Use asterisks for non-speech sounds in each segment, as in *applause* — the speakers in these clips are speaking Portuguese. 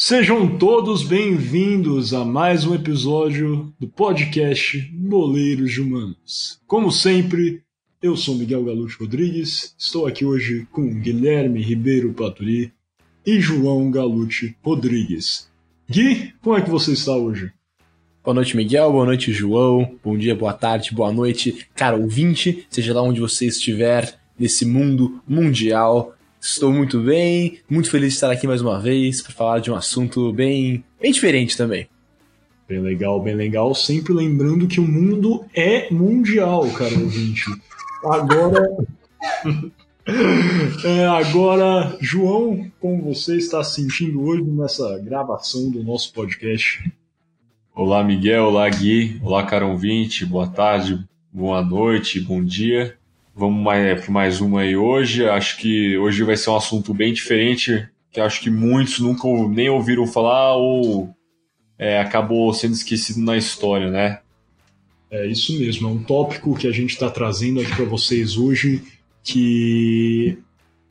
Sejam todos bem-vindos a mais um episódio do podcast Boleiros de Humanos. Como sempre, eu sou Miguel Galute Rodrigues, estou aqui hoje com Guilherme Ribeiro Paturi e João Galute Rodrigues. Gui, como é que você está hoje? Boa noite, Miguel. Boa noite, João. Bom dia, boa tarde, boa noite, cara ouvinte, seja lá onde você estiver nesse mundo mundial. Estou muito bem, muito feliz de estar aqui mais uma vez para falar de um assunto bem, bem diferente também. Bem legal, bem legal. Sempre lembrando que o mundo é mundial, cara ouvinte. Agora. *laughs* é, agora, João, como você está se sentindo hoje nessa gravação do nosso podcast? Olá, Miguel. Olá, Gui. Olá, caro ouvinte. Boa tarde, boa noite, bom dia. Vamos mais, para mais uma aí hoje. Acho que hoje vai ser um assunto bem diferente, que acho que muitos nunca nem ouviram falar ou é, acabou sendo esquecido na história, né? É isso mesmo, é um tópico que a gente está trazendo aqui para vocês hoje, que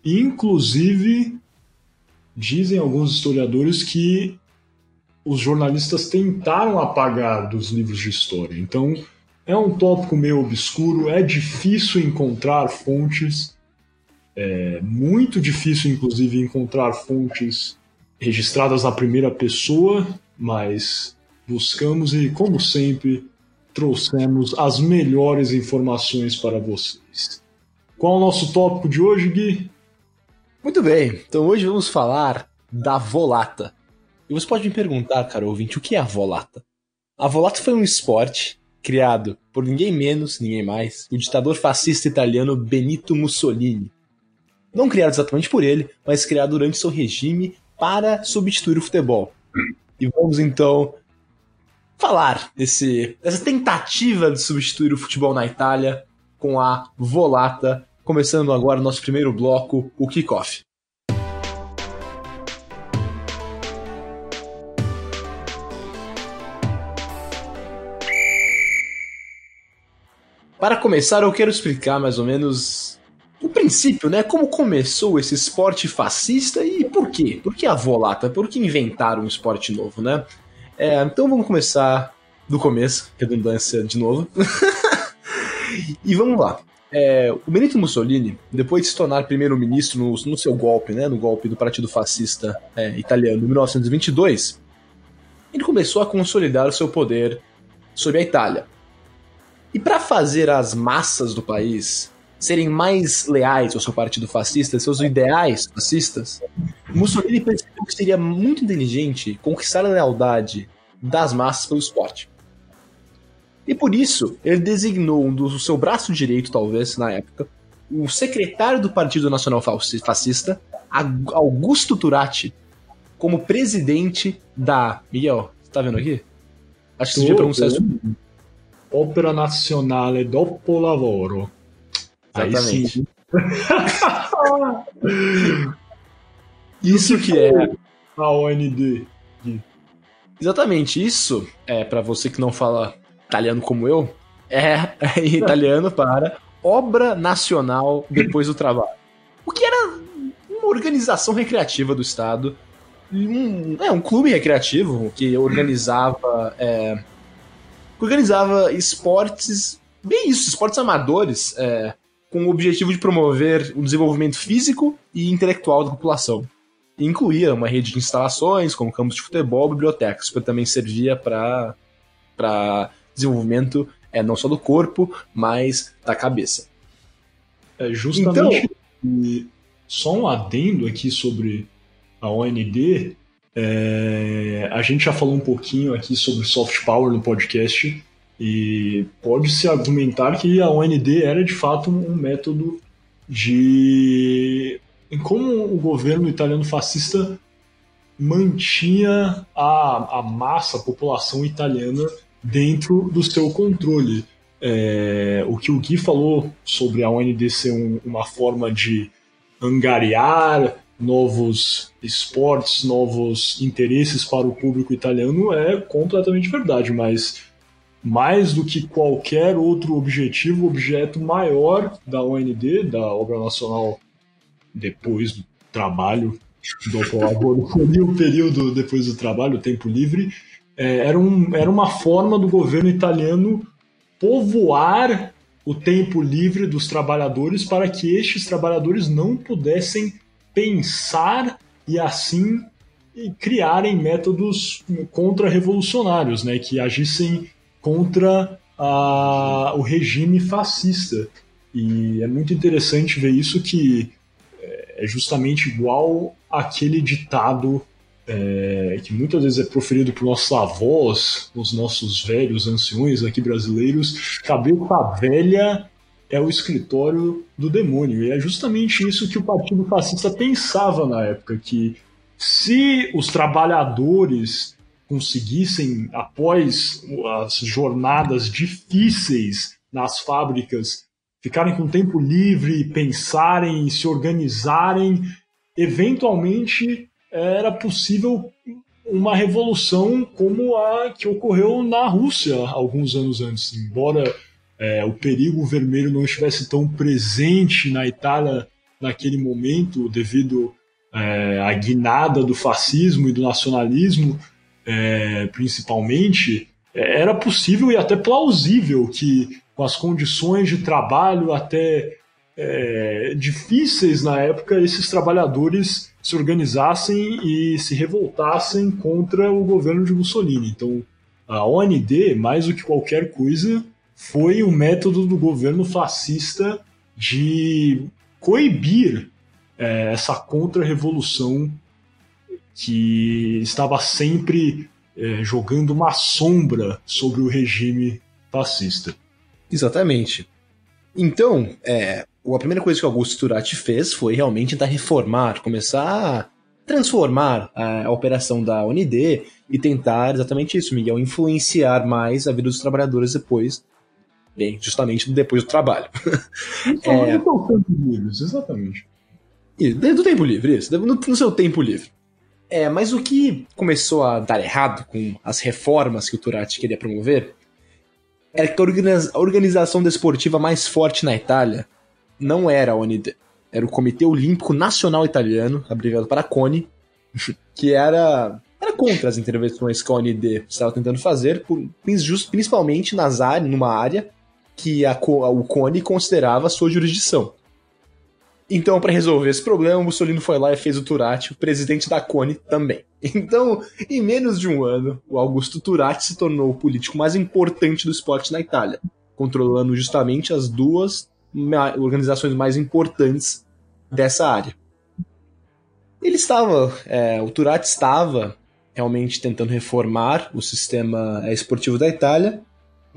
inclusive dizem alguns historiadores que os jornalistas tentaram apagar dos livros de história. Então, é um tópico meio obscuro, é difícil encontrar fontes, é muito difícil, inclusive, encontrar fontes registradas na primeira pessoa, mas buscamos e, como sempre, trouxemos as melhores informações para vocês. Qual é o nosso tópico de hoje, Gui? Muito bem, então hoje vamos falar da volata. E você pode me perguntar, cara ouvinte, o que é a volata? A volata foi um esporte criado por ninguém menos, ninguém mais, o ditador fascista italiano Benito Mussolini. Não criado exatamente por ele, mas criado durante seu regime para substituir o futebol. E vamos então falar desse, dessa tentativa de substituir o futebol na Itália com a volata, começando agora nosso primeiro bloco, o kickoff. Para começar, eu quero explicar mais ou menos o princípio, né? Como começou esse esporte fascista e por quê? Por que a volata? Por que inventaram um esporte novo, né? É, então vamos começar do começo, redundância de novo. *laughs* e vamos lá. É, o Benito Mussolini, depois de se tornar primeiro-ministro no, no, seu golpe, né, no golpe do Partido Fascista é, Italiano em 1922, ele começou a consolidar o seu poder sobre a Itália. E para fazer as massas do país serem mais leais ao seu partido fascista, seus ideais fascistas, Mussolini percebeu que seria muito inteligente conquistar a lealdade das massas pelo esporte. E por isso, ele designou um do seu braço direito, talvez, na época, o secretário do Partido Nacional Fascista, Augusto Turati, como presidente da. Miguel, você tá vendo aqui? Acho que você devia pronunciar isso. Opera Nazionale Dopo Lavoro. Exatamente. *laughs* isso que é a OND. Exatamente, isso é para você que não fala italiano como eu, é, é italiano para Obra Nacional Depois do Trabalho. O que era uma organização recreativa do Estado, um, é, um clube recreativo que organizava é, organizava esportes, bem isso, esportes amadores, é, com o objetivo de promover o desenvolvimento físico e intelectual da população. E incluía uma rede de instalações, como campos de futebol, bibliotecas, que também servia para desenvolvimento é, não só do corpo, mas da cabeça. É justamente. Então, só um adendo aqui sobre a OND, é, a gente já falou um pouquinho aqui sobre soft power no podcast e pode-se argumentar que a OND era de fato um método de como o governo italiano fascista mantinha a, a massa, a população italiana dentro do seu controle. É, o que o Gui falou sobre a OND ser um, uma forma de angariar novos esportes, novos interesses para o público italiano é completamente verdade, mas mais do que qualquer outro objetivo, o objeto maior da OND, da Obra Nacional depois do trabalho dopo lavoro, ali o período depois do trabalho, o tempo livre, é, era, um, era uma forma do governo italiano povoar o tempo livre dos trabalhadores para que estes trabalhadores não pudessem pensar e assim criarem métodos contra-revolucionários, né, que agissem contra a, o regime fascista. E é muito interessante ver isso que é, é justamente igual aquele ditado é, que muitas vezes é proferido por nossos avós, os nossos velhos anciões aqui brasileiros, cabeça velha é o escritório do demônio. E é justamente isso que o Partido Fascista pensava na época, que se os trabalhadores conseguissem, após as jornadas difíceis nas fábricas, ficarem com tempo livre, pensarem, se organizarem, eventualmente era possível uma revolução como a que ocorreu na Rússia alguns anos antes. Embora é, o perigo vermelho não estivesse tão presente na Itália naquele momento, devido é, à guinada do fascismo e do nacionalismo, é, principalmente, é, era possível e até plausível que, com as condições de trabalho até é, difíceis na época, esses trabalhadores se organizassem e se revoltassem contra o governo de Mussolini. Então, a OND, mais do que qualquer coisa, foi o método do governo fascista de coibir é, essa contra-revolução que estava sempre é, jogando uma sombra sobre o regime fascista. Exatamente. Então, é, a primeira coisa que Augusto Turati fez foi realmente tentar reformar, começar a transformar a, a operação da UND e tentar exatamente isso, Miguel, influenciar mais a vida dos trabalhadores depois, bem, justamente depois do trabalho. Então, é, *laughs* do tempo livre, exatamente. do tempo livre, isso, no, no seu tempo livre. É, mas o que começou a dar errado com as reformas que o Turati queria promover era que a organização desportiva mais forte na Itália não era a OND, era o Comitê Olímpico Nacional Italiano, abreviado para CONI, *laughs* que era, era contra as intervenções que a OND estava tentando fazer, principalmente nas áreas, numa área que a, o CONI considerava sua jurisdição. Então, para resolver esse problema, Mussolini foi lá e fez o Turati, o presidente da CONI, também. *laughs* Então, em menos de um ano, o Augusto Turati se tornou o político mais importante do esporte na Itália, controlando justamente as duas organizações mais importantes dessa área. Ele estava, é, o Turati estava realmente tentando reformar o sistema esportivo da Itália,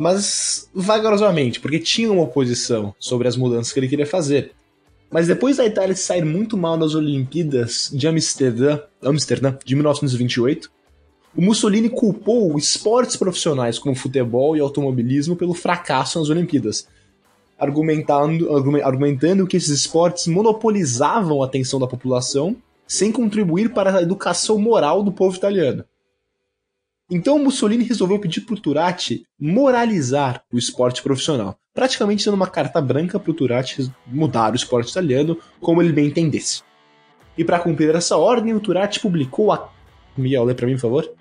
mas vagarosamente, porque tinha uma oposição sobre as mudanças que ele queria fazer. Mas depois da Itália sair muito mal nas Olimpíadas de Amsterdã, Amsterdã de 1928, o Mussolini culpou esportes profissionais como futebol e automobilismo pelo fracasso nas Olimpíadas, argumentando, argumentando que esses esportes monopolizavam a atenção da população sem contribuir para a educação moral do povo italiano. Então Mussolini resolveu pedir para o Turati moralizar o esporte profissional, praticamente dando uma carta branca para o Turati mudar o esporte italiano como ele bem entendesse. E para cumprir essa ordem, o Turati publicou a. Miguel, lê para mim, por favor.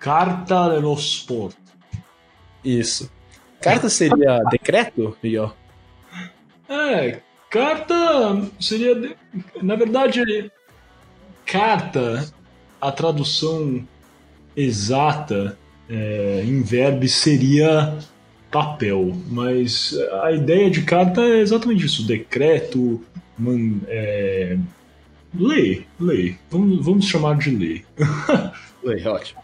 Carta dello Sport. Isso. Carta seria decreto, Miguel? É, carta seria. Na verdade, carta, a tradução exata é, em verbo seria papel, mas a ideia de carta é exatamente isso: decreto, man, é, lei, lei. Vamos, vamos chamar de lei. *laughs* lei, ótimo.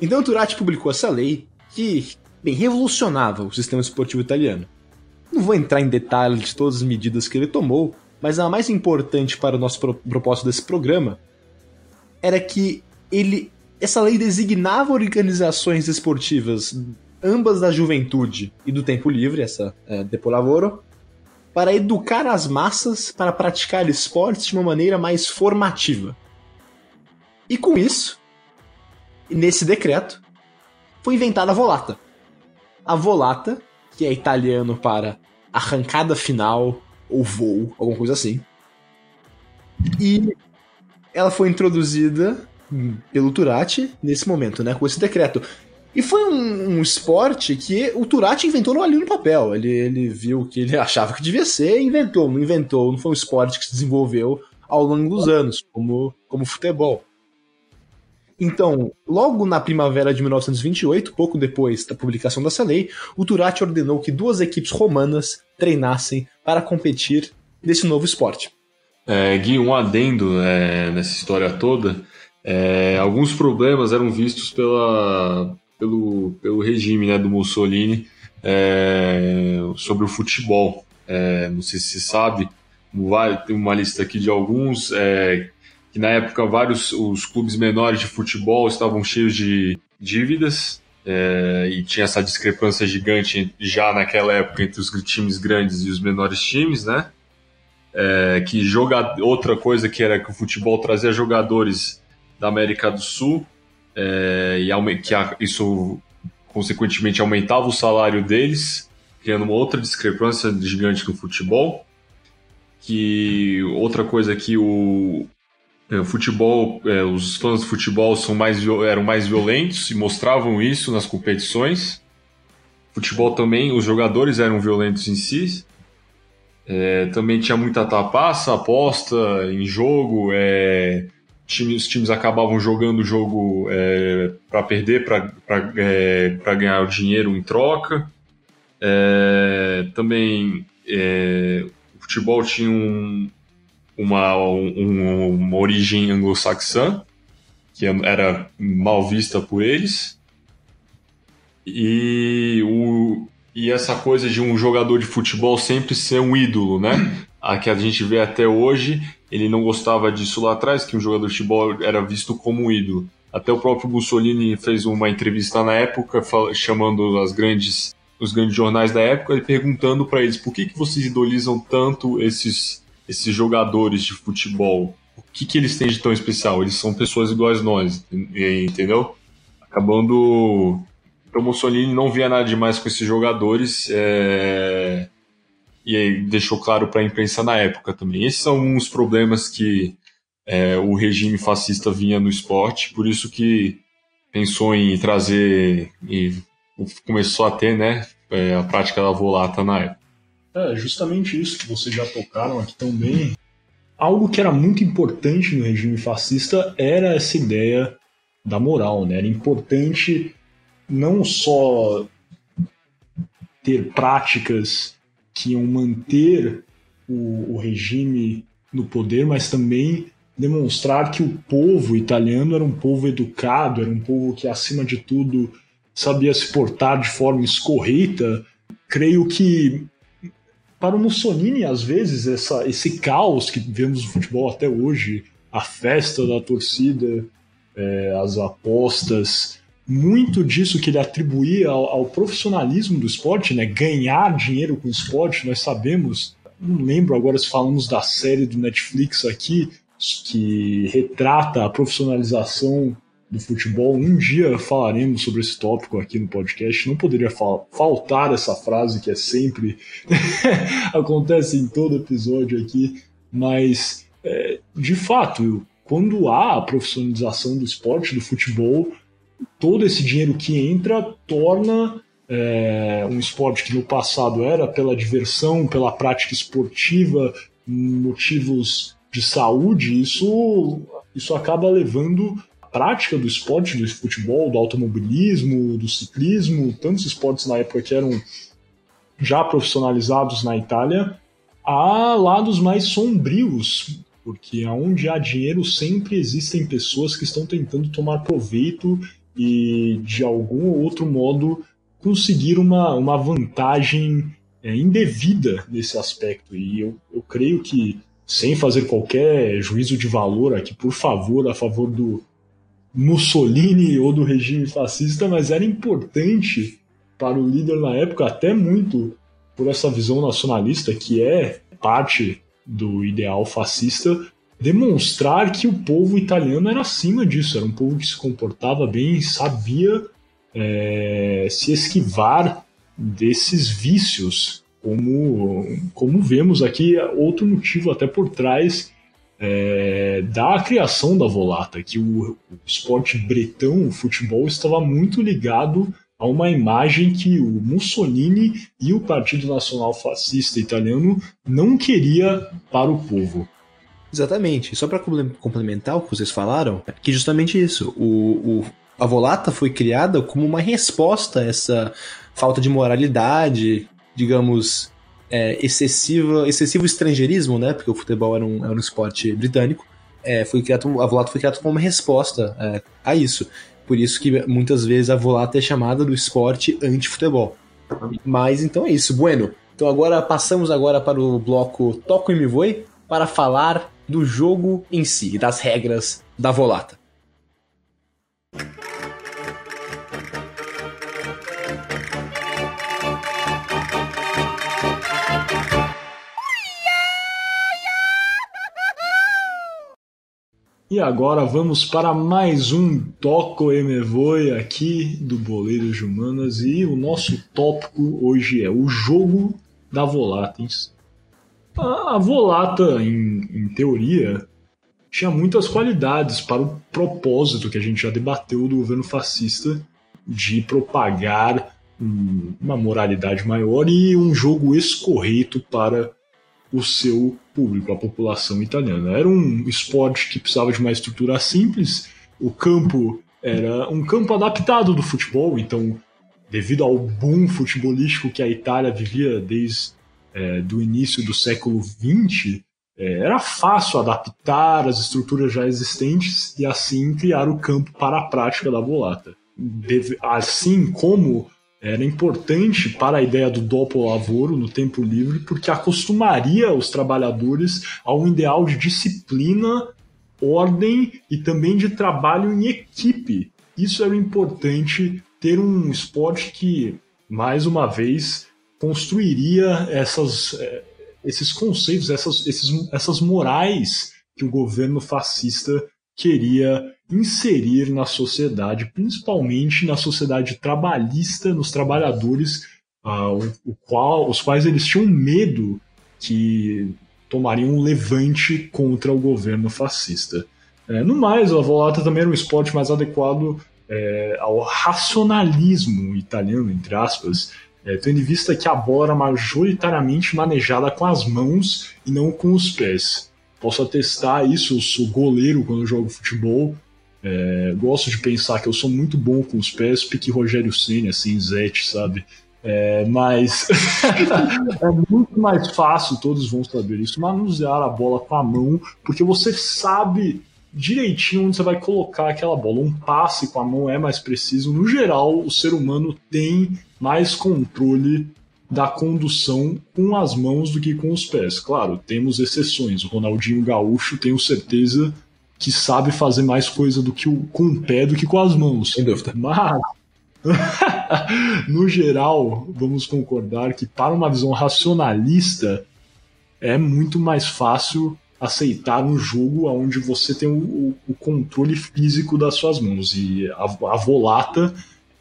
Então Turati publicou essa lei que bem, revolucionava o sistema esportivo italiano. Não vou entrar em detalhes de todas as medidas que ele tomou, mas a mais importante para o nosso propósito desse programa era que ele essa lei designava organizações esportivas, ambas da juventude e do tempo livre, essa é, Depo Lavoro, para educar as massas para praticar esportes de uma maneira mais formativa. E com isso, nesse decreto, foi inventada a volata a volata, que é italiano para arrancada final ou voo, alguma coisa assim. E ela foi introduzida pelo Turati nesse momento, né? Com esse decreto. E foi um, um esporte que o Turati inventou no ali no papel. Ele, ele viu que ele *laughs* achava que devia ser e inventou. Não inventou, não foi um esporte que se desenvolveu ao longo dos anos, como, como futebol. Então, logo na primavera de 1928, pouco depois da publicação dessa lei, o Turati ordenou que duas equipes romanas treinassem para competir nesse novo esporte. É, Gui, um adendo é, nessa história toda. É, alguns problemas eram vistos pela, pelo, pelo regime né, do Mussolini é, sobre o futebol. É, não sei se você sabe, tem uma lista aqui de alguns é, que na época vários os clubes menores de futebol estavam cheios de dívidas é, e tinha essa discrepância gigante já naquela época entre os times grandes e os menores times, né? É, que joga outra coisa que era que o futebol trazia jogadores da América do Sul é, e que isso consequentemente aumentava o salário deles, criando uma outra discrepância gigante no futebol. Que outra coisa que o, é, o futebol, é, os fãs de futebol são mais, eram mais violentos e mostravam isso nas competições. Futebol também, os jogadores eram violentos em si. É, também tinha muita tapaça, aposta em jogo. É, os times acabavam jogando o jogo é, para perder, para é, ganhar o dinheiro em troca. É, também o futebol tinha um, uma, um, uma origem anglo-saxã, que era mal vista por eles. E, o, e essa coisa de um jogador de futebol sempre ser um ídolo, né? A que a gente vê até hoje, ele não gostava disso lá atrás, que um jogador de futebol era visto como ídolo. Até o próprio Mussolini fez uma entrevista na época, chamando as grandes, os grandes jornais da época e perguntando para eles por que, que vocês idolizam tanto esses esses jogadores de futebol, o que, que eles têm de tão especial? Eles são pessoas iguais a nós, entendeu? Acabando. O Mussolini não via nada demais com esses jogadores é... e deixou claro para a imprensa na época também. Esses são uns problemas que é, o regime fascista vinha no esporte, por isso que pensou em trazer e começou a ter né, é, a prática da volata na época. É, justamente isso que vocês já tocaram aqui também. Algo que era muito importante no regime fascista era essa ideia da moral, né? Era importante não só ter práticas que iam manter o, o regime no poder, mas também demonstrar que o povo italiano era um povo educado, era um povo que, acima de tudo, sabia se portar de forma escorreita. Creio que para o Mussolini, às vezes, essa, esse caos que vemos no futebol até hoje, a festa da torcida, é, as apostas, muito disso que ele atribuía ao, ao, profissionalismo do esporte, né? ganhar dinheiro com esporte, nós sabemos, não lembro agora se falamos da série do Netflix aqui, que retrata a profissionalização do futebol. Um dia falaremos sobre esse tópico aqui no podcast. Não poderia fal faltar essa frase que é sempre *laughs* acontece em todo episódio aqui, mas é, de fato, quando há a profissionalização do esporte, do futebol, todo esse dinheiro que entra torna é, um esporte que no passado era pela diversão, pela prática esportiva, motivos de saúde, isso, isso acaba levando prática do esporte, do futebol, do automobilismo, do ciclismo, tantos esportes na época que eram já profissionalizados na Itália, há lados mais sombrios, porque onde há dinheiro sempre existem pessoas que estão tentando tomar proveito e de algum ou outro modo conseguir uma, uma vantagem é, indevida nesse aspecto. E eu, eu creio que, sem fazer qualquer juízo de valor aqui, por favor, a favor do, Mussolini ou do regime fascista, mas era importante para o líder na época, até muito por essa visão nacionalista que é parte do ideal fascista, demonstrar que o povo italiano era acima disso, era um povo que se comportava bem, sabia é, se esquivar desses vícios, como, como vemos aqui, outro motivo até por trás é, da criação da Volata, que o, o esporte bretão, o futebol, estava muito ligado a uma imagem que o Mussolini e o Partido Nacional Fascista Italiano não queria para o povo. Exatamente. Só para complementar o que vocês falaram, é que justamente isso. O, o, a Volata foi criada como uma resposta a essa falta de moralidade, digamos, é, excessiva, excessivo estrangeirismo, né? Porque o futebol era um, era um esporte britânico. É, foi criado, a Volata foi criada como uma resposta é, a isso. Por isso que muitas vezes a Volata é chamada do esporte anti-futebol. Mas então é isso, bueno. Então agora passamos agora para o bloco Toco e Me Voe para falar do jogo em si, das regras da Volata. E agora vamos para mais um Toco Emevoi aqui do Boleiros de Humanas e o nosso tópico hoje é o jogo da Volatens. A Volata, em, em teoria, tinha muitas qualidades para o propósito que a gente já debateu do governo fascista de propagar uma moralidade maior e um jogo escorreito para o seu público, a população italiana. Era um esporte que precisava de uma estrutura simples, o campo era um campo adaptado do futebol, então, devido ao boom futebolístico que a Itália vivia desde é, do início do século XX, é, era fácil adaptar as estruturas já existentes e assim criar o campo para a prática da volata. assim como era importante para a ideia do doppel lavoro no tempo livre, porque acostumaria os trabalhadores a um ideal de disciplina, ordem e também de trabalho em equipe. Isso era importante ter um esporte que, mais uma vez, construiria essas, eh, esses conceitos, essas, esses, essas morais que o governo fascista queria inserir na sociedade, principalmente na sociedade trabalhista, nos trabalhadores, uh, o, o qual, os quais eles tinham medo que tomariam um levante contra o governo fascista. É, no mais, a volata também era um esporte mais adequado é, ao racionalismo italiano, entre aspas, é, tendo em vista que a bola era majoritariamente manejada com as mãos e não com os pés. Posso atestar isso, eu sou goleiro quando jogo futebol. É, gosto de pensar que eu sou muito bom com os pés, pique Rogério Senna, assim, Zete, sabe? É, mas *laughs* é muito mais fácil, todos vão saber isso, manusear a bola com a mão, porque você sabe direitinho onde você vai colocar aquela bola. Um passe com a mão é mais preciso. No geral, o ser humano tem mais controle da condução com as mãos do que com os pés. Claro, temos exceções. O Ronaldinho Gaúcho, tenho certeza que sabe fazer mais coisa do que o, com o pé do que com as mãos. Sem dúvida. Mas, *laughs* no geral, vamos concordar que para uma visão racionalista é muito mais fácil aceitar um jogo onde você tem o, o controle físico das suas mãos. E a, a Volata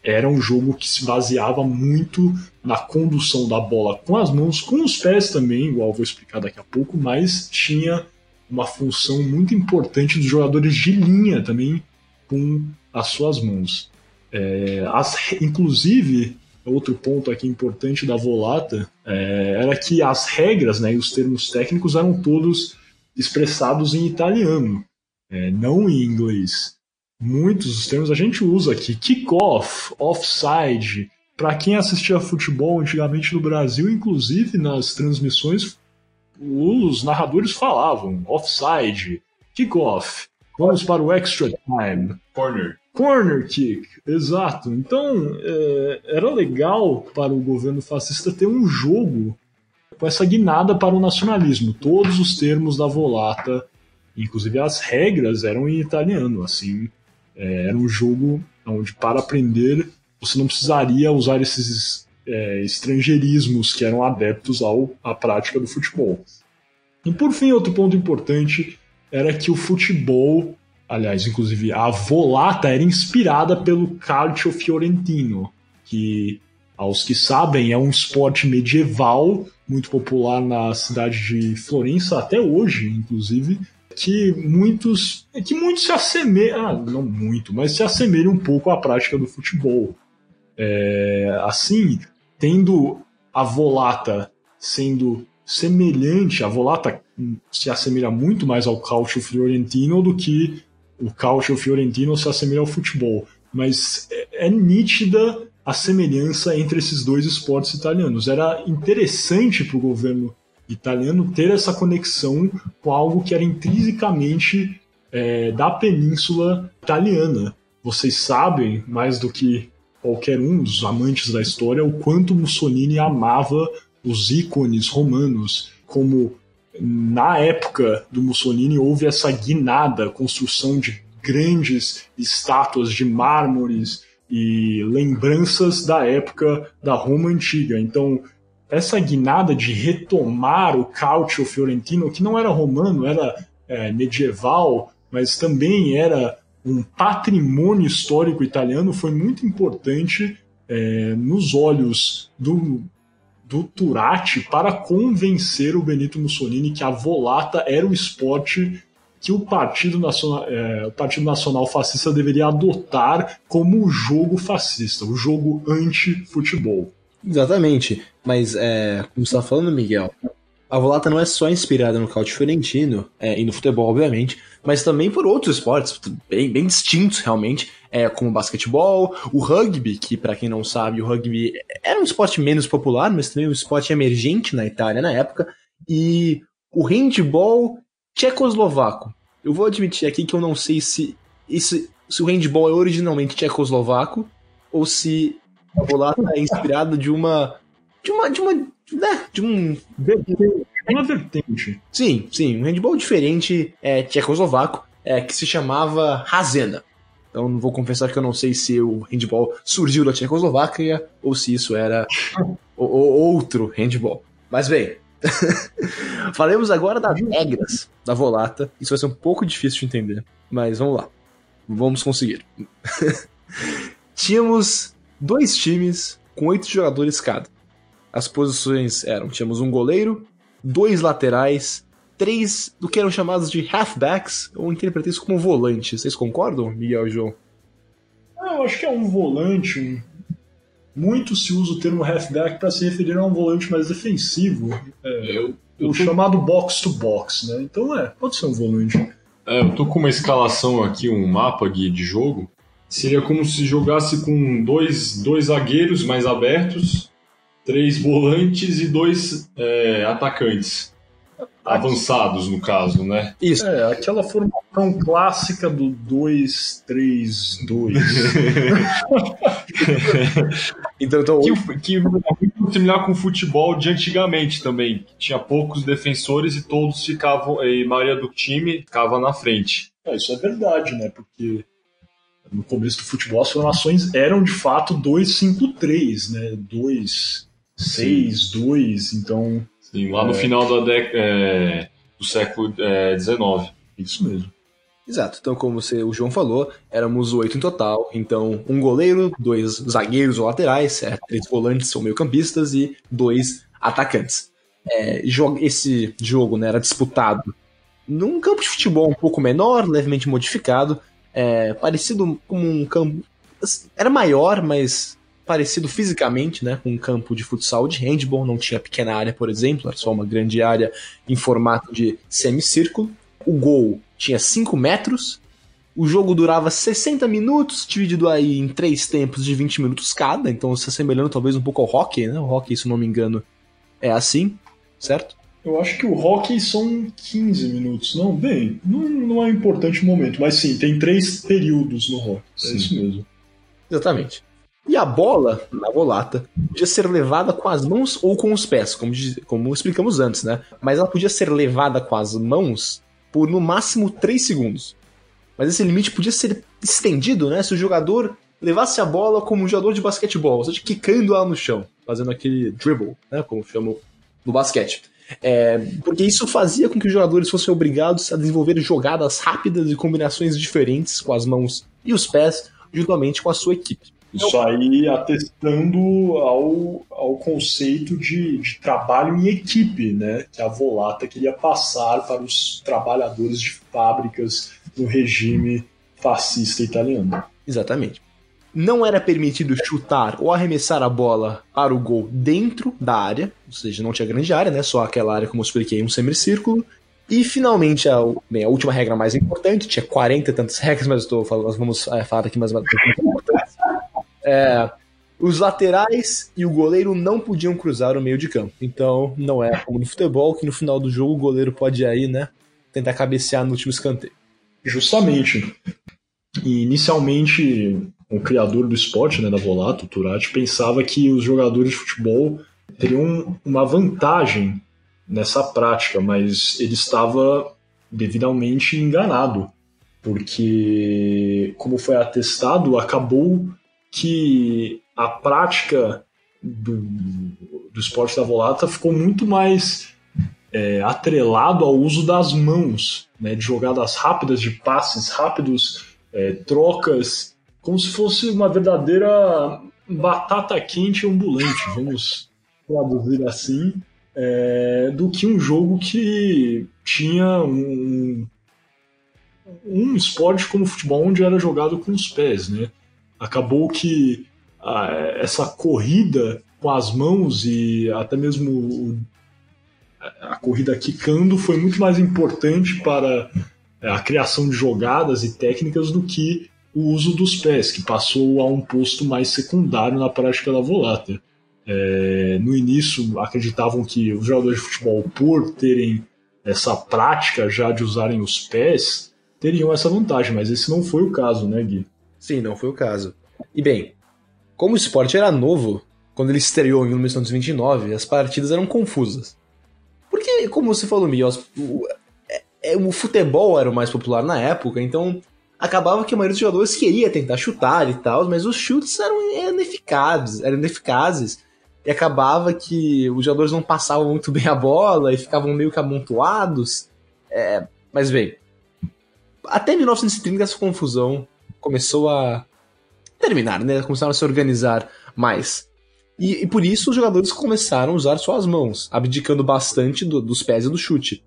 era um jogo que se baseava muito na condução da bola com as mãos, com os pés também, igual vou explicar daqui a pouco, mas tinha uma função muito importante dos jogadores de linha também com as suas mãos. É, as, inclusive, outro ponto aqui importante da Volata é, era que as regras né, e os termos técnicos eram todos expressados em italiano, é, não em inglês muitos dos termos a gente usa aqui. Kickoff, offside. Para quem assistia futebol antigamente no Brasil, inclusive nas transmissões, os narradores falavam offside, kickoff. Vamos para o extra time. Corner. Corner kick, exato. Então, é, era legal para o governo fascista ter um jogo com essa guinada para o nacionalismo. Todos os termos da volata, inclusive as regras, eram em italiano, assim é, era um jogo onde, para aprender, você não precisaria usar esses é, estrangeirismos que eram adeptos ao, à prática do futebol. E por fim, outro ponto importante era que o futebol, aliás, inclusive a volata era inspirada pelo calcio fiorentino, que, aos que sabem, é um esporte medieval muito popular na cidade de Florença até hoje, inclusive, que muitos que muitos se assemelham, ah, não muito, mas se assemelham um pouco à prática do futebol. É, assim, tendo a volata sendo semelhante, a volata se assemelha muito mais ao calcio fiorentino do que o calcio fiorentino se assemelha ao futebol. Mas é, é nítida a semelhança entre esses dois esportes italianos. Era interessante para o governo italiano ter essa conexão com algo que era intrinsecamente é, da península italiana. Vocês sabem, mais do que qualquer um dos amantes da história, o quanto Mussolini amava os ícones romanos, como na época do Mussolini houve essa guinada, construção de grandes estátuas de mármores e lembranças da época da Roma antiga. Então, essa guinada de retomar o calcio fiorentino, que não era romano, era é, medieval, mas também era um patrimônio histórico italiano, foi muito importante é, nos olhos do, do Turati para convencer o Benito Mussolini que a volata era o esporte que o Partido Nacional, é, o Partido Nacional Fascista deveria adotar como o jogo fascista, o jogo anti-futebol. Exatamente. Mas, é, como você está falando, Miguel, a Volata não é só inspirada no caute fiorentino é, e no futebol, obviamente, mas também por outros esportes bem, bem distintos, realmente, é, como o basquetebol, o rugby, que para quem não sabe, o rugby era um esporte menos popular, mas também um esporte emergente na Itália na época, e o handball tchecoslovaco. Eu vou admitir aqui que eu não sei se, esse, se o handball é originalmente tchecoslovaco ou se a Volata é inspirada de uma. de uma. de uma. Né, de um. Uma vertente. Sim, sim. Um handball diferente é, tchecoslovaco, é, que se chamava Razena. Então não vou confessar que eu não sei se o handball surgiu da Tchecoslováquia ou se isso era o, o outro handball. Mas bem, *laughs* falemos agora das regras da Volata. Isso vai ser um pouco difícil de entender, mas vamos lá. Vamos conseguir. *laughs* Tínhamos dois times com oito jogadores cada. As posições eram: tínhamos um goleiro, dois laterais, três do que eram chamados de halfbacks, ou interpretei isso como volante. Vocês concordam, Miguel e João? Ah, eu acho que é um volante. Muito se usa o termo halfback para se referir a um volante mais defensivo. É, eu, eu o tô... chamado box to box, né? Então é, pode ser um volante. É, eu tô com uma escalação aqui, um mapa de jogo. Seria como se jogasse com dois, dois zagueiros mais abertos, três volantes e dois é, atacantes avançados, no caso, né? Isso. É, aquela formação clássica do 2-3-2. *laughs* então, então, que, que é muito similar com o futebol de antigamente também. Tinha poucos defensores e todos ficavam, e a maioria do time ficava na frente. É, isso é verdade, né? Porque no começo do futebol as formações eram de fato 2-5-3, né? 2-6-2, então Sim, lá no é... final da década, é, do século XIX. É, Isso mesmo. Exato. Então, como você, o João falou, éramos oito em total. Então, um goleiro, dois zagueiros ou laterais, é, três volantes ou meio-campistas e dois atacantes. É, esse jogo né, era disputado num campo de futebol um pouco menor, levemente modificado, é, parecido com um campo. Era maior, mas parecido fisicamente, né, com um campo de futsal de handball, não tinha pequena área, por exemplo, era só uma grande área em formato de semicírculo. O gol tinha 5 metros, o jogo durava 60 minutos, dividido aí em três tempos de 20 minutos cada, então se assemelhando talvez um pouco ao hockey, né? O hockey, se não me engano, é assim, certo? Eu acho que o hockey são 15 minutos. Não, bem, não, não é um importante momento, mas sim, tem três períodos no hockey. É isso mesmo. Exatamente. E a bola, na volata, podia ser levada com as mãos ou com os pés, como, como explicamos antes, né? Mas ela podia ser levada com as mãos por no máximo 3 segundos. Mas esse limite podia ser estendido, né? Se o jogador levasse a bola como um jogador de basquetebol, ou seja, quicando ela no chão, fazendo aquele dribble, né? Como chamam no basquete. É, porque isso fazia com que os jogadores fossem obrigados a desenvolver jogadas rápidas e combinações diferentes com as mãos e os pés, juntamente com a sua equipe. Isso aí atestando ao, ao conceito de, de trabalho em equipe, né? Que a Volata queria passar para os trabalhadores de fábricas no regime fascista italiano. Exatamente. Não era permitido chutar ou arremessar a bola para o gol dentro da área, ou seja, não tinha grande área, né? Só aquela área, como eu expliquei, um semicírculo. E finalmente, a, bem, a última regra mais importante, tinha 40 e tantas *laughs* regras, mas estou falando, nós vamos é, falar aqui mais uma é, os laterais e o goleiro não podiam cruzar o meio de campo. Então, não é como no futebol, que no final do jogo o goleiro pode aí, né, tentar cabecear no último escanteio. Justamente. E inicialmente, o criador do esporte, né, da Volato, o Turati, pensava que os jogadores de futebol teriam uma vantagem nessa prática, mas ele estava devidamente enganado, porque, como foi atestado, acabou que a prática do, do esporte da volata ficou muito mais é, atrelado ao uso das mãos, né, de jogadas rápidas, de passes rápidos, é, trocas, como se fosse uma verdadeira batata quente ambulante, vamos traduzir assim, é, do que um jogo que tinha um, um esporte como o futebol onde era jogado com os pés, né? Acabou que a, essa corrida com as mãos e até mesmo a corrida quicando foi muito mais importante para é, a criação de jogadas e técnicas do que o uso dos pés, que passou a um posto mais secundário na prática da volata. É, no início acreditavam que os jogadores de futebol, por terem essa prática já de usarem os pés, teriam essa vantagem, mas esse não foi o caso, né, Gui? Sim, não foi o caso. E bem, como o esporte era novo, quando ele estreou em 1929, as partidas eram confusas. Porque, como você falou, Miguel, o, é, é, o futebol era o mais popular na época, então acabava que a maioria dos jogadores queria tentar chutar e tal, mas os chutes eram ineficazes, eram ineficazes e acabava que os jogadores não passavam muito bem a bola e ficavam meio que amontoados. É, mas bem, até 1930 essa confusão começou a terminar, né? Começaram a se organizar mais. E, e por isso os jogadores começaram a usar suas mãos, abdicando bastante do, dos pés e do chute.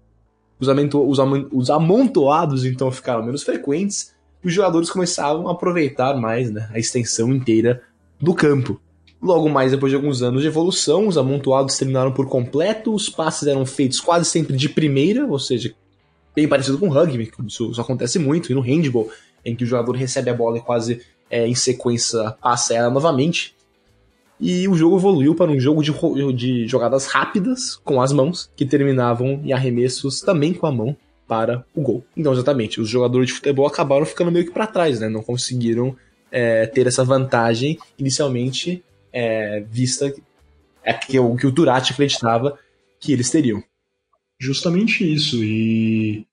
Os, os, os amontoados então ficaram menos frequentes os jogadores começavam a aproveitar mais né, a extensão inteira do campo. Logo mais depois de alguns anos de evolução, os amontoados terminaram por completo, os passes eram feitos quase sempre de primeira, ou seja, bem parecido com o rugby, isso, isso acontece muito, e no handball, em que o jogador recebe a bola e quase é, em sequência passa ela novamente. E o jogo evoluiu para um jogo de, de jogadas rápidas com as mãos, que terminavam em arremessos também com a mão para o gol. Então, exatamente, os jogadores de futebol acabaram ficando meio que para trás, né? Não conseguiram é, ter essa vantagem inicialmente é, vista é que o que o acreditava que eles teriam. Justamente isso. E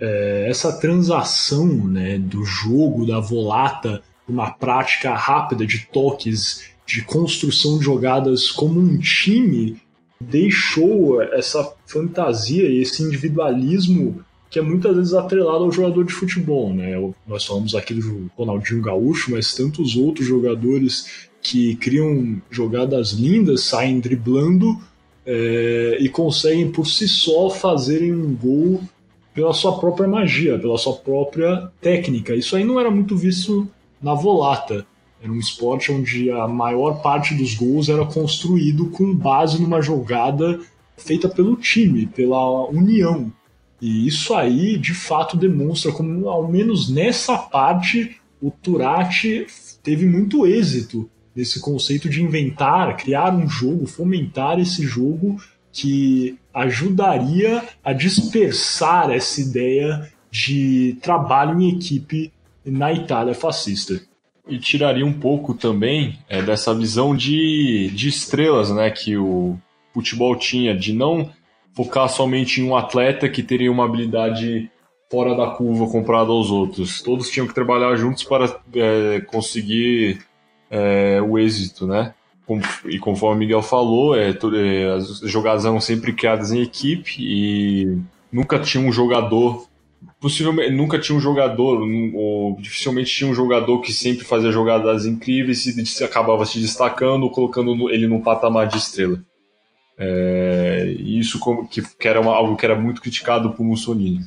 é, essa transação né, do jogo, da volata, uma prática rápida de toques, de construção de jogadas como um time, deixou essa fantasia e esse individualismo que é muitas vezes atrelado ao jogador de futebol. Né? Nós falamos aqui do Ronaldinho Gaúcho, mas tantos outros jogadores que criam jogadas lindas, saem driblando é, e conseguem por si só fazerem um gol pela sua própria magia, pela sua própria técnica. Isso aí não era muito visto na volata. Era um esporte onde a maior parte dos gols era construído com base numa jogada feita pelo time, pela união. E isso aí, de fato, demonstra como, ao menos nessa parte, o Turati teve muito êxito desse conceito de inventar, criar um jogo, fomentar esse jogo que ajudaria a dispersar essa ideia de trabalho em equipe na Itália fascista. E tiraria um pouco também é, dessa visão de, de estrelas né, que o futebol tinha, de não focar somente em um atleta que teria uma habilidade fora da curva comparado aos outros. Todos tinham que trabalhar juntos para é, conseguir é, o êxito, né? E conforme o Miguel falou, é, é, as jogadas eram sempre criadas em equipe e nunca tinha um jogador possivelmente nunca tinha um jogador, ou dificilmente tinha um jogador que sempre fazia jogadas incríveis e acabava se destacando, colocando ele num patamar de estrela. É, isso como, que, que era uma, algo que era muito criticado por Mussolini.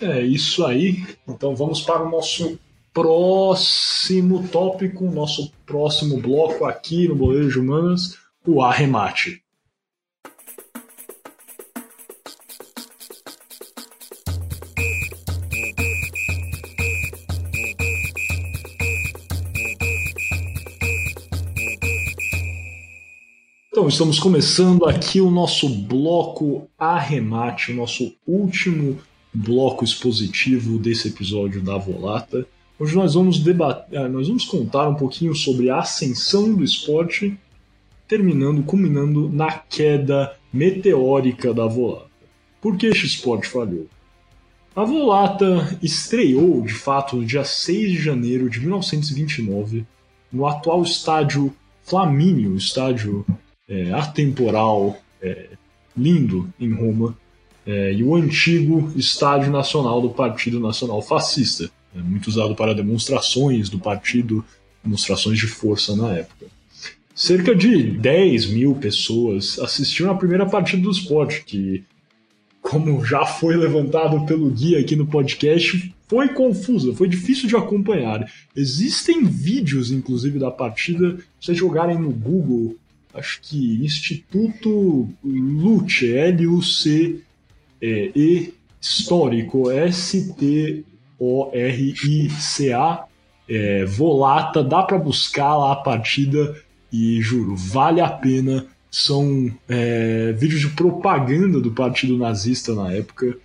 É isso aí. Então vamos para o nosso próximo tópico, nosso próximo bloco aqui no Boleiro de Humanas, o arremate. Então, estamos começando aqui o nosso bloco arremate, o nosso último bloco expositivo desse episódio da Volata. Hoje nós vamos debater, eh, nós vamos contar um pouquinho sobre a ascensão do esporte, terminando, culminando na queda meteórica da Volata. Por que este esporte falhou? A Volata estreou, de fato, no dia 6 de janeiro de 1929, no atual estádio Flamínio, estádio é, atemporal, é, lindo em Roma, é, e o antigo Estádio Nacional do Partido Nacional Fascista, é, muito usado para demonstrações do partido, demonstrações de força na época. Cerca de 10 mil pessoas assistiram à primeira partida do esporte, que, como já foi levantado pelo guia aqui no podcast, foi confusa, foi difícil de acompanhar. Existem vídeos, inclusive, da partida, se vocês jogarem no Google acho que Instituto Luce, L-U-C-E, Histórico, S-T-O-R-I-C-A, é, Volata, dá para buscar lá a partida e juro, vale a pena. São é, vídeos de propaganda do partido nazista na época,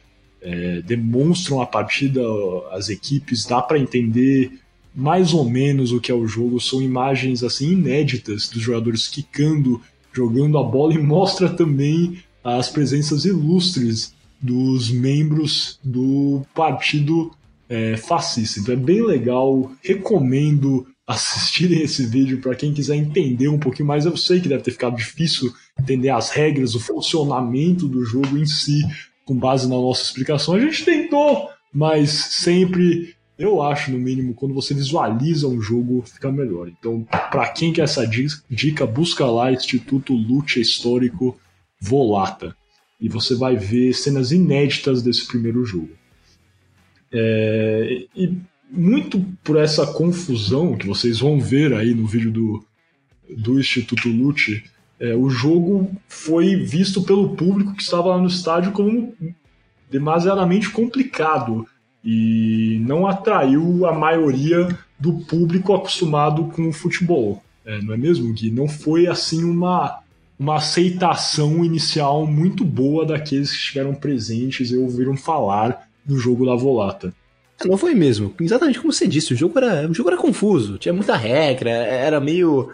é, demonstram a partida, as equipes, dá para entender mais ou menos o que é o jogo. São imagens assim inéditas dos jogadores quicando, jogando a bola e mostra também as presenças ilustres dos membros do partido é, fascista. Então é bem legal, recomendo assistirem *laughs* esse vídeo para quem quiser entender um pouquinho mais. Eu sei que deve ter ficado difícil entender as regras, o funcionamento do jogo em si, com base na nossa explicação. A gente tentou, mas sempre eu acho, no mínimo, quando você visualiza um jogo, fica melhor. Então, para quem quer essa dica, busca lá Instituto Lucha Histórico Volata. E você vai ver cenas inéditas desse primeiro jogo. É, e muito por essa confusão que vocês vão ver aí no vídeo do, do Instituto Lute, é, o jogo foi visto pelo público que estava lá no estádio como demasiadamente complicado e não atraiu a maioria do público acostumado com o futebol. É, não é mesmo, Gui? Não foi assim uma, uma aceitação inicial muito boa daqueles que estiveram presentes e ouviram falar do jogo da Volata. Não foi mesmo. Exatamente como você disse, o jogo era, o jogo era confuso, tinha muita regra, era meio.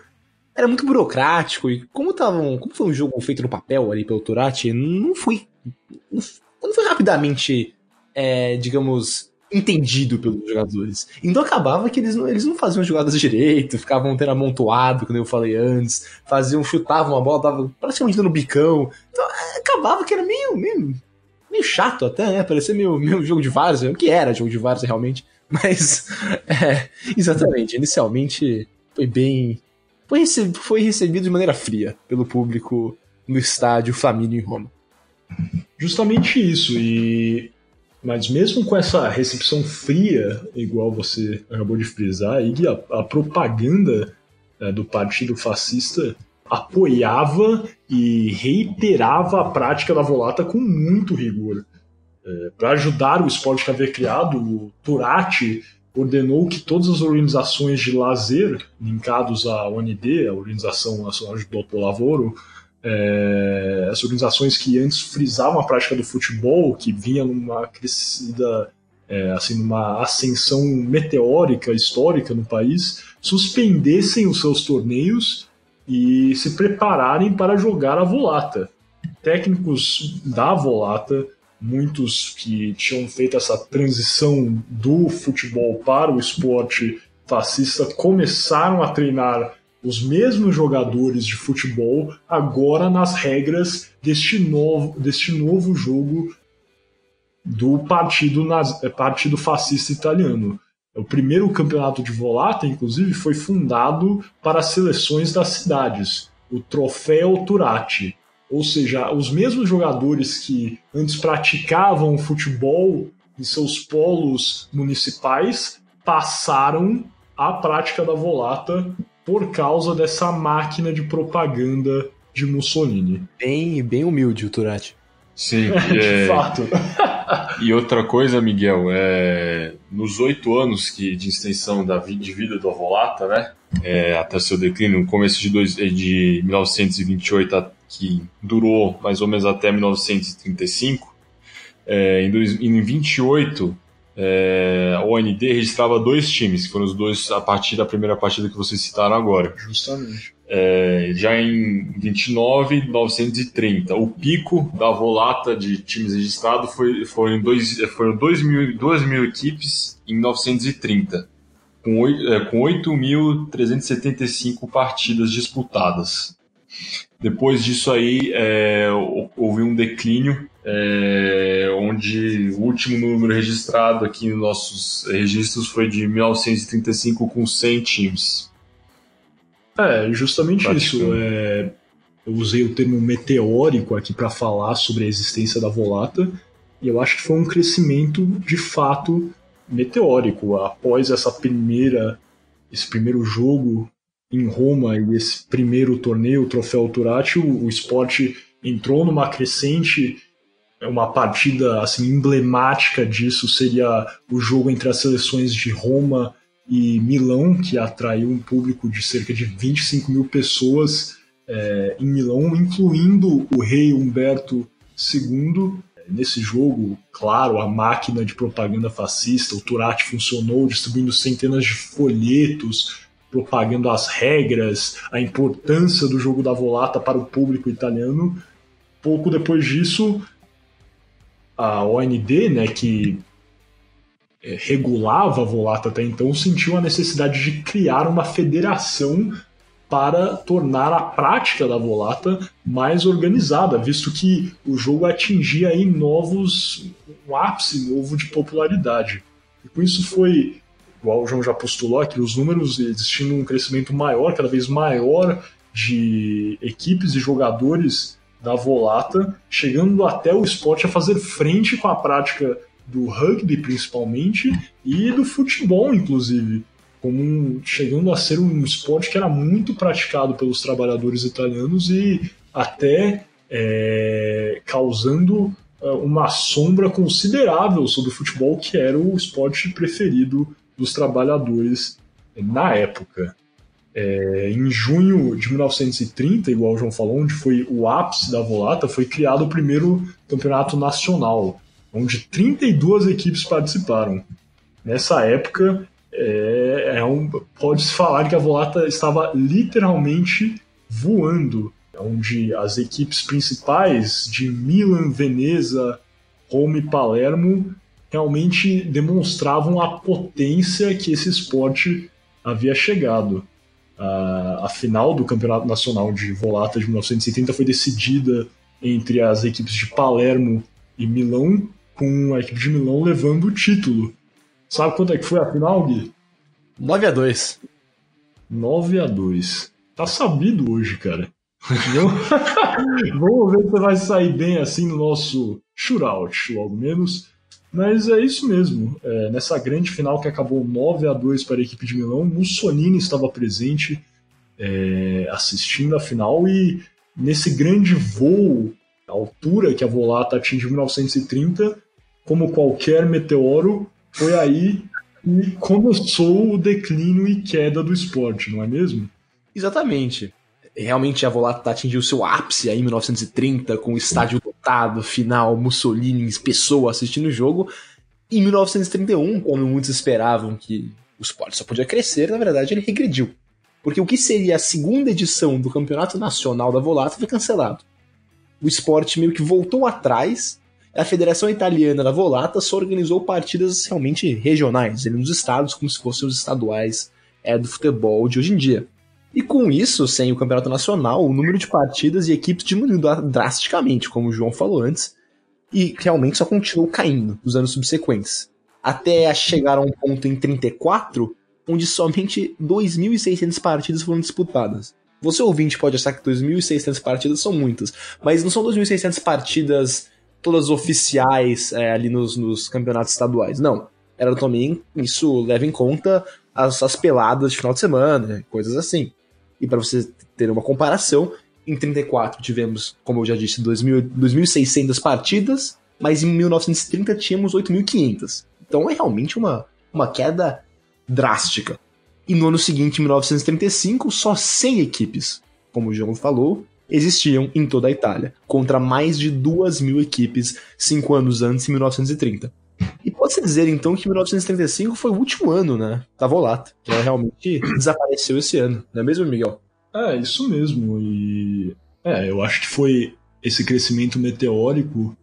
Era muito burocrático. E como, tavam, como foi um jogo feito no papel ali pelo Turati, não foi. Não foi rapidamente é, digamos, entendido pelos jogadores. Então acabava que eles não, eles não faziam jogadas direito, ficavam tendo amontoado, como eu falei antes, faziam, chutavam a bola, tava praticamente no bicão. Então acabava que era meio, meio, meio chato até, né? Parecia meio, meio jogo de várzea, o que era jogo de várzea realmente. *laughs* Mas, é, exatamente, inicialmente foi bem. Foi, rece foi recebido de maneira fria pelo público no estádio Flamínio em Roma. Justamente isso, e mas mesmo com essa recepção fria, igual você acabou de frisar, aí, a, a propaganda é, do partido fascista apoiava e reiterava a prática da volata com muito rigor. É, Para ajudar o esporte que havia criado, o Turati ordenou que todas as organizações de lazer linkados à OND, a Organização Nacional de Doutor Lavoro, é, as organizações que antes frisavam a prática do futebol, que vinha numa crescida, é, assim, numa ascensão meteórica histórica no país, suspendessem os seus torneios e se prepararem para jogar a volata. Técnicos da volata, muitos que tinham feito essa transição do futebol para o esporte fascista, começaram a treinar os mesmos jogadores de futebol agora nas regras deste novo, deste novo jogo do partido, partido fascista italiano. O primeiro campeonato de volata, inclusive, foi fundado para seleções das cidades, o Troféu Turati. Ou seja, os mesmos jogadores que antes praticavam futebol em seus polos municipais passaram à prática da volata por causa dessa máquina de propaganda de Mussolini. Bem, bem humilde o Turati. Sim, *laughs* de é... fato. E outra coisa, Miguel, é... nos oito anos que, de extensão da vida, de vida do Avolata, né, é, até seu declínio, no começo de, dois, de 1928, que durou mais ou menos até 1935, é, em, dois, em 28 é, a OND registrava dois times, que foram os dois a partir da primeira partida que vocês citaram agora. Justamente. É, já em 29, 930. O pico da volata de times registrados foi, foram, dois, foram dois mil, duas mil equipes em 930, com, é, com 8.375 partidas disputadas. Depois disso aí, é, houve um declínio, é, onde o último número registrado aqui nos nossos registros foi de 1935 com 100 times. É, justamente isso. É, eu usei o termo meteórico aqui para falar sobre a existência da Volata, e eu acho que foi um crescimento de fato meteórico. Após essa primeira, esse primeiro jogo em Roma e esse primeiro torneio, o Troféu Turati, o, o esporte entrou numa crescente. Uma partida assim emblemática disso seria o jogo entre as seleções de Roma e Milão, que atraiu um público de cerca de 25 mil pessoas é, em Milão, incluindo o rei Humberto II. Nesse jogo, claro, a máquina de propaganda fascista, o Turati funcionou distribuindo centenas de folhetos, propagando as regras, a importância do jogo da volata para o público italiano. Pouco depois disso, a OND, né, que é, regulava a Volata até então, sentiu a necessidade de criar uma federação para tornar a prática da Volata mais organizada, visto que o jogo atingia aí novos um ápice novo de popularidade. E com isso foi, igual o João já postulou aqui, os números existindo um crescimento maior, cada vez maior de equipes e jogadores da Volata, chegando até o esporte a fazer frente com a prática do rugby principalmente e do futebol inclusive, como um, chegando a ser um esporte que era muito praticado pelos trabalhadores italianos e até é, causando é, uma sombra considerável sobre o futebol que era o esporte preferido dos trabalhadores na época. É, em junho de 1930, igual o João falou, onde foi o ápice da volata, foi criado o primeiro campeonato nacional, onde 32 equipes participaram. Nessa época, é, é um, pode-se falar que a Volata estava literalmente voando, onde as equipes principais de Milan, Veneza, Roma e Palermo realmente demonstravam a potência que esse esporte havia chegado. A, a final do Campeonato Nacional de Volata de 1970 foi decidida entre as equipes de Palermo e Milão, com a equipe de Milão levando o título. Sabe quanto é que foi a final, Gui? 9 a 2 9 a 2 Tá sabido hoje, cara. *laughs* Vamos ver se vai sair bem assim no nosso shootout, logo menos. Mas é isso mesmo. É, nessa grande final que acabou 9 a 2 para a equipe de Milão, Mussolini estava presente é, assistindo a final e nesse grande voo, a altura que a Volata atingiu em 1930, como qualquer meteoro, foi aí que começou o declínio e queda do esporte, não é mesmo? Exatamente. Realmente a Volata atingiu seu ápice aí em 1930, com o estádio lotado, final, Mussolini, pessoas assistindo o jogo. Em 1931, quando muitos esperavam que o esporte só podia crescer, na verdade ele regrediu. Porque o que seria a segunda edição do Campeonato Nacional da Volata foi cancelado. O esporte meio que voltou atrás a Federação Italiana da Volata só organizou partidas realmente regionais, nos estados, como se fossem os estaduais é, do futebol de hoje em dia. E com isso, sem o campeonato nacional, o número de partidas e equipes diminuiu drasticamente, como o João falou antes. e realmente só continuou caindo nos anos subsequentes. Até chegar a um ponto em 34, onde somente 2.600 partidas foram disputadas. Você ouvinte pode achar que 2.600 partidas são muitas, mas não são 2.600 partidas todas oficiais é, ali nos, nos, campeonatos estaduais. Não. Era também, isso leva em conta as, as peladas de final de semana, coisas assim. E para você ter uma comparação, em 34 tivemos, como eu já disse, 2.600 partidas, mas em 1930 tínhamos 8.500. Então é realmente uma, uma queda drástica. E no ano seguinte, em 1935, só 100 equipes, como o João falou, existiam em toda a Itália, contra mais de 2 mil equipes cinco anos antes, em 1930. E pode-se dizer, então, que 1935 foi o último ano, né, da Volata, que ela realmente *clears throat* desapareceu esse ano, não é mesmo, Miguel? É, isso mesmo, e... É, eu acho que foi esse crescimento meteórico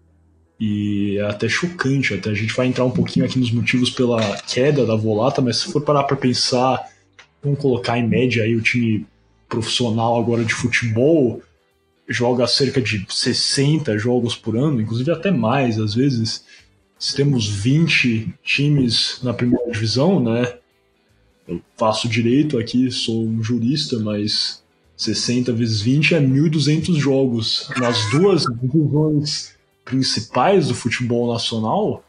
e é até chocante, até a gente vai entrar um pouquinho aqui nos motivos pela queda da Volata, mas se for parar para pensar vamos colocar em média aí o time profissional agora de futebol joga cerca de 60 jogos por ano, inclusive até mais às vezes. Se temos 20 times na primeira divisão, né? Eu faço direito aqui, sou um jurista, mas 60 vezes 20 é 1.200 jogos. Nas duas divisões principais do futebol nacional,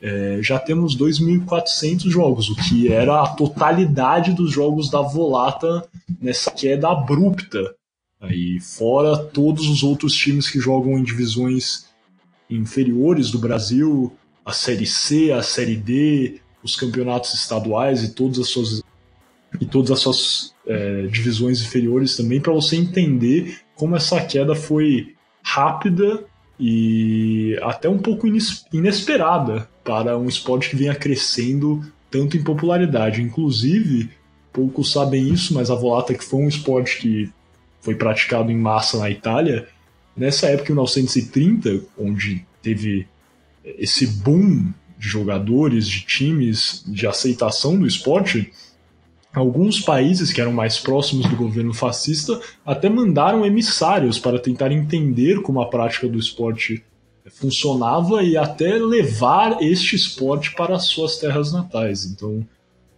é, já temos 2.400 jogos, o que era a totalidade dos jogos da Volata nessa queda abrupta. Aí, fora todos os outros times que jogam em divisões inferiores do Brasil, a Série C, a Série D, os campeonatos estaduais e todas as suas, e todas as suas é, divisões inferiores também, para você entender como essa queda foi rápida e até um pouco inesperada para um esporte que venha crescendo tanto em popularidade. Inclusive, poucos sabem isso, mas a volata que foi um esporte que foi praticado em massa na Itália, nessa época, em 1930, onde teve esse boom de jogadores, de times, de aceitação do esporte, Alguns países que eram mais próximos do governo fascista até mandaram emissários para tentar entender como a prática do esporte funcionava e até levar este esporte para as suas terras natais. Então,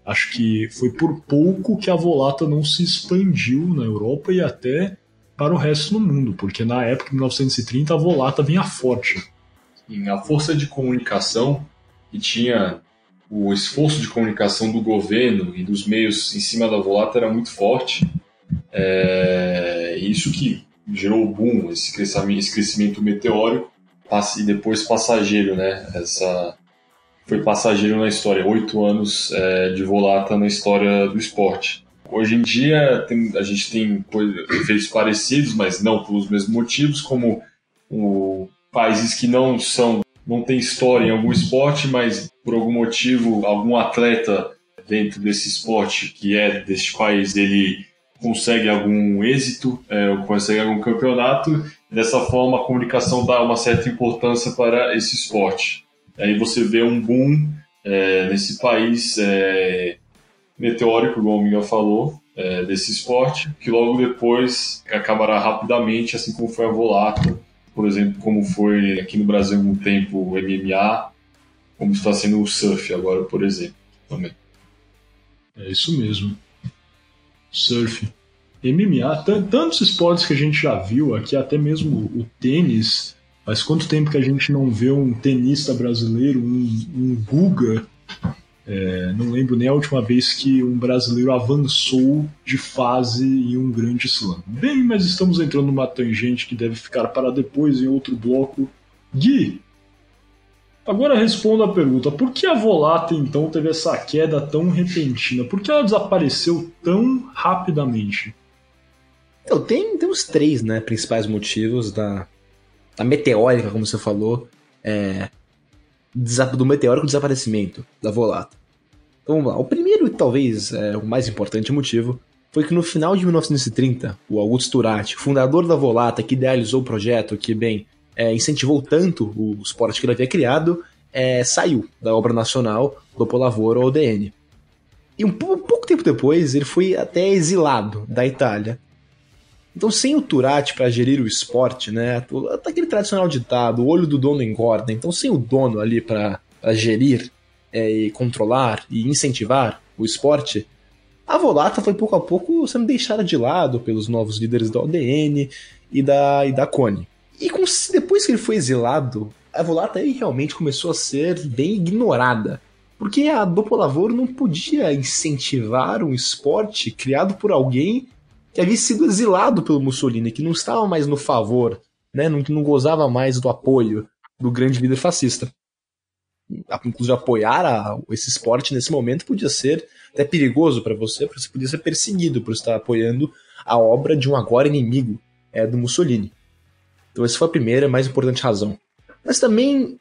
acho que foi por pouco que a volata não se expandiu na Europa e até para o resto do mundo, porque na época, de 1930, a volata vinha forte. Sim, a força de comunicação que tinha o esforço de comunicação do governo e dos meios em cima da volata era muito forte. É, isso que gerou o boom, esse crescimento, esse crescimento meteórico e depois passageiro, né? Essa foi passageiro na história, oito anos é, de volata na história do esporte. Hoje em dia tem, a gente tem efeitos parecidos, mas não pelos mesmos motivos, como o, países que não são não tem história em algum esporte, mas por algum motivo algum atleta dentro desse esporte que é deste país ele consegue algum êxito, é, consegue algum campeonato. Dessa forma, a comunicação dá uma certa importância para esse esporte. Aí você vê um boom é, nesse país é, meteórico, como o Miguel falou, é, desse esporte, que logo depois acabará rapidamente, assim como foi a Volata, por exemplo, como foi aqui no Brasil algum tempo o MMA, como está sendo o surf agora, por exemplo, também. É isso mesmo. Surf. MMA, tantos esportes que a gente já viu aqui, até mesmo o tênis. Faz quanto tempo que a gente não vê um tenista brasileiro, um, um Guga é, não lembro nem a última vez que um brasileiro avançou de fase em um grande slam. Bem, mas estamos entrando numa tangente que deve ficar para depois em outro bloco. Gui, agora responda a pergunta: por que a Volata então teve essa queda tão repentina? Por que ela desapareceu tão rapidamente? Então, tem, tem os três né, principais motivos da, da meteórica, como você falou. É, do meteórico desaparecimento da Volata. Então vamos lá. O primeiro e talvez é, o mais importante motivo foi que no final de 1930, o Augusto Turati, fundador da Volata, que idealizou o projeto, que bem é, incentivou tanto o esporte que ele havia criado, é, saiu da obra nacional do Polavoro ODN. E um, um pouco tempo depois, ele foi até exilado da Itália. Então, sem o Turati para gerir o esporte, né? Aquele tradicional ditado, o olho do dono engorda. Então, sem o dono ali para gerir é, e controlar e incentivar o esporte, a Volata foi pouco a pouco sendo deixada de lado pelos novos líderes da ODN e da, e da CONE. E com, depois que ele foi exilado, a Volata aí realmente começou a ser bem ignorada. Porque a Dopo Lavoro não podia incentivar um esporte criado por alguém que havia sido exilado pelo Mussolini, que não estava mais no favor, né, não, não gozava mais do apoio do grande líder fascista. Inclusive, apoiar a, esse esporte nesse momento podia ser até perigoso para você, porque você podia ser perseguido por estar apoiando a obra de um agora inimigo é, do Mussolini. Então, essa foi a primeira, mais importante razão. Mas também,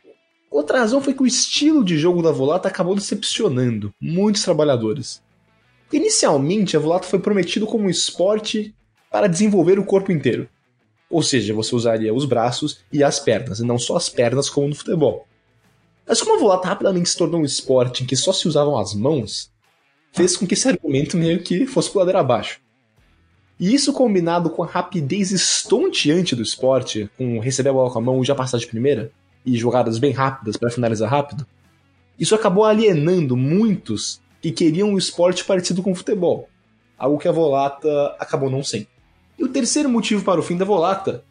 outra razão foi que o estilo de jogo da Volata acabou decepcionando muitos trabalhadores. Inicialmente, a Volata foi prometido como um esporte para desenvolver o corpo inteiro. Ou seja, você usaria os braços e as pernas, e não só as pernas como no futebol. Mas como a Volata rapidamente se tornou um esporte em que só se usavam as mãos, fez com que esse argumento meio que fosse por ladeira abaixo. E isso combinado com a rapidez estonteante do esporte, com receber a bola com a mão e já passar de primeira, e jogadas bem rápidas para finalizar rápido, isso acabou alienando muitos que queriam um esporte parecido com o futebol, algo que a Volata acabou não sendo. E o terceiro motivo para o fim da Volata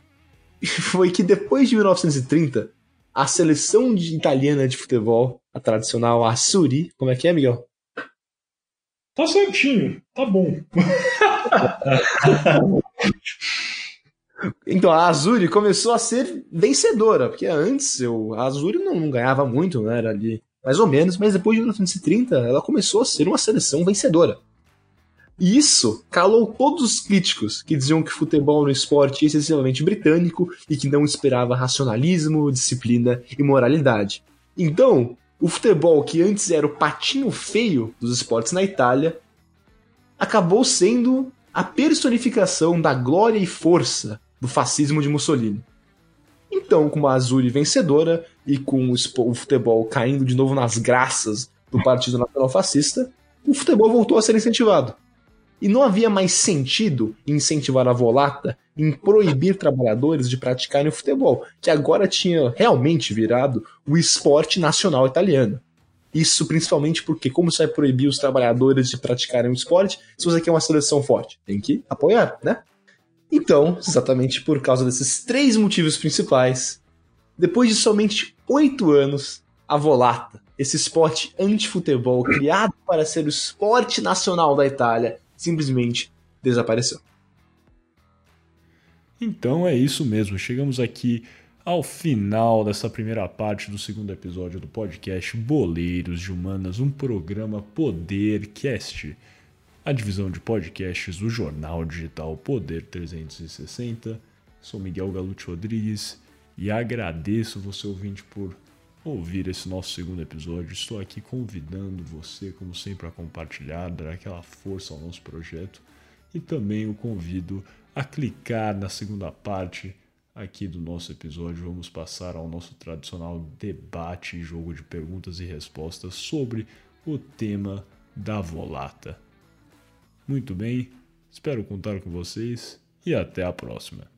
*laughs* foi que depois de 1930, a seleção italiana de futebol, a tradicional Assuri, como é que é, Miguel? Tá certinho, tá bom. *laughs* então a Azuri começou a ser vencedora, porque antes eu, a Azuri não, não, ganhava muito, né? Era ali mais ou menos, mas depois de 1930 ela começou a ser uma seleção vencedora. E isso calou todos os críticos que diziam que futebol era um esporte excessivamente britânico e que não esperava racionalismo, disciplina e moralidade. Então, o futebol, que antes era o patinho feio dos esportes na Itália, acabou sendo a personificação da glória e força do fascismo de Mussolini. Então, com uma Azul vencedora e com o futebol caindo de novo nas graças do Partido Nacional Fascista, o futebol voltou a ser incentivado. E não havia mais sentido incentivar a volata em proibir trabalhadores de praticarem o futebol, que agora tinha realmente virado o esporte nacional italiano. Isso principalmente porque, como você vai proibir os trabalhadores de praticarem o esporte se você quer uma seleção forte? Tem que apoiar, né? Então, exatamente por causa desses três motivos principais, depois de somente oito anos, a Volata, esse esporte anti-futebol criado para ser o esporte nacional da Itália, simplesmente desapareceu. Então é isso mesmo, chegamos aqui ao final dessa primeira parte do segundo episódio do podcast Boleiros de Humanas, um programa Podercast, a divisão de podcasts do jornal digital Poder 360. Sou Miguel Galute Rodrigues e agradeço você ouvinte por ouvir esse nosso segundo episódio. Estou aqui convidando você, como sempre, a compartilhar, dar aquela força ao nosso projeto e também o convido a clicar na segunda parte aqui do nosso episódio. Vamos passar ao nosso tradicional debate e jogo de perguntas e respostas sobre o tema da volata. Muito bem, espero contar com vocês e até a próxima.